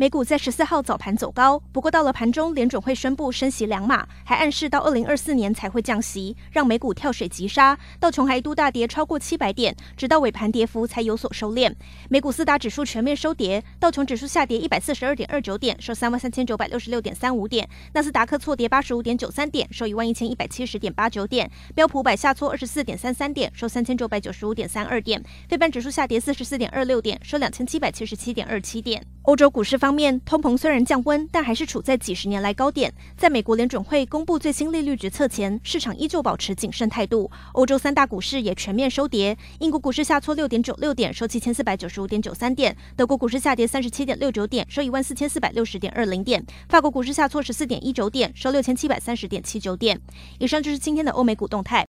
美股在十四号早盘走高，不过到了盘中，联准会宣布升息两码，还暗示到二零二四年才会降息，让美股跳水急杀，道琼还一度大跌超过七百点，直到尾盘跌幅才有所收敛。美股四大指数全面收跌，道琼指数下跌一百四十二点二九点，收三万三千九百六十六点三五点；纳斯达克挫跌八十五点九三点，收一万一千一百七十点八九点；标普百下挫二十四点三三点，收三千九百九十五点三二点；费半指数下跌四十四点二六点，收两千七百七十七点二七点。欧洲股市方面，通膨虽然降温，但还是处在几十年来高点。在美国联准会公布最新利率决策前，市场依旧保持谨慎态度。欧洲三大股市也全面收跌，英国股市下挫六点九六点，收七千四百九十五点九三点；德国股市下跌三十七点六九点，收一万四千四百六十点二零点；法国股市下挫十四点一九点，收六千七百三十点七九点。以上就是今天的欧美股动态。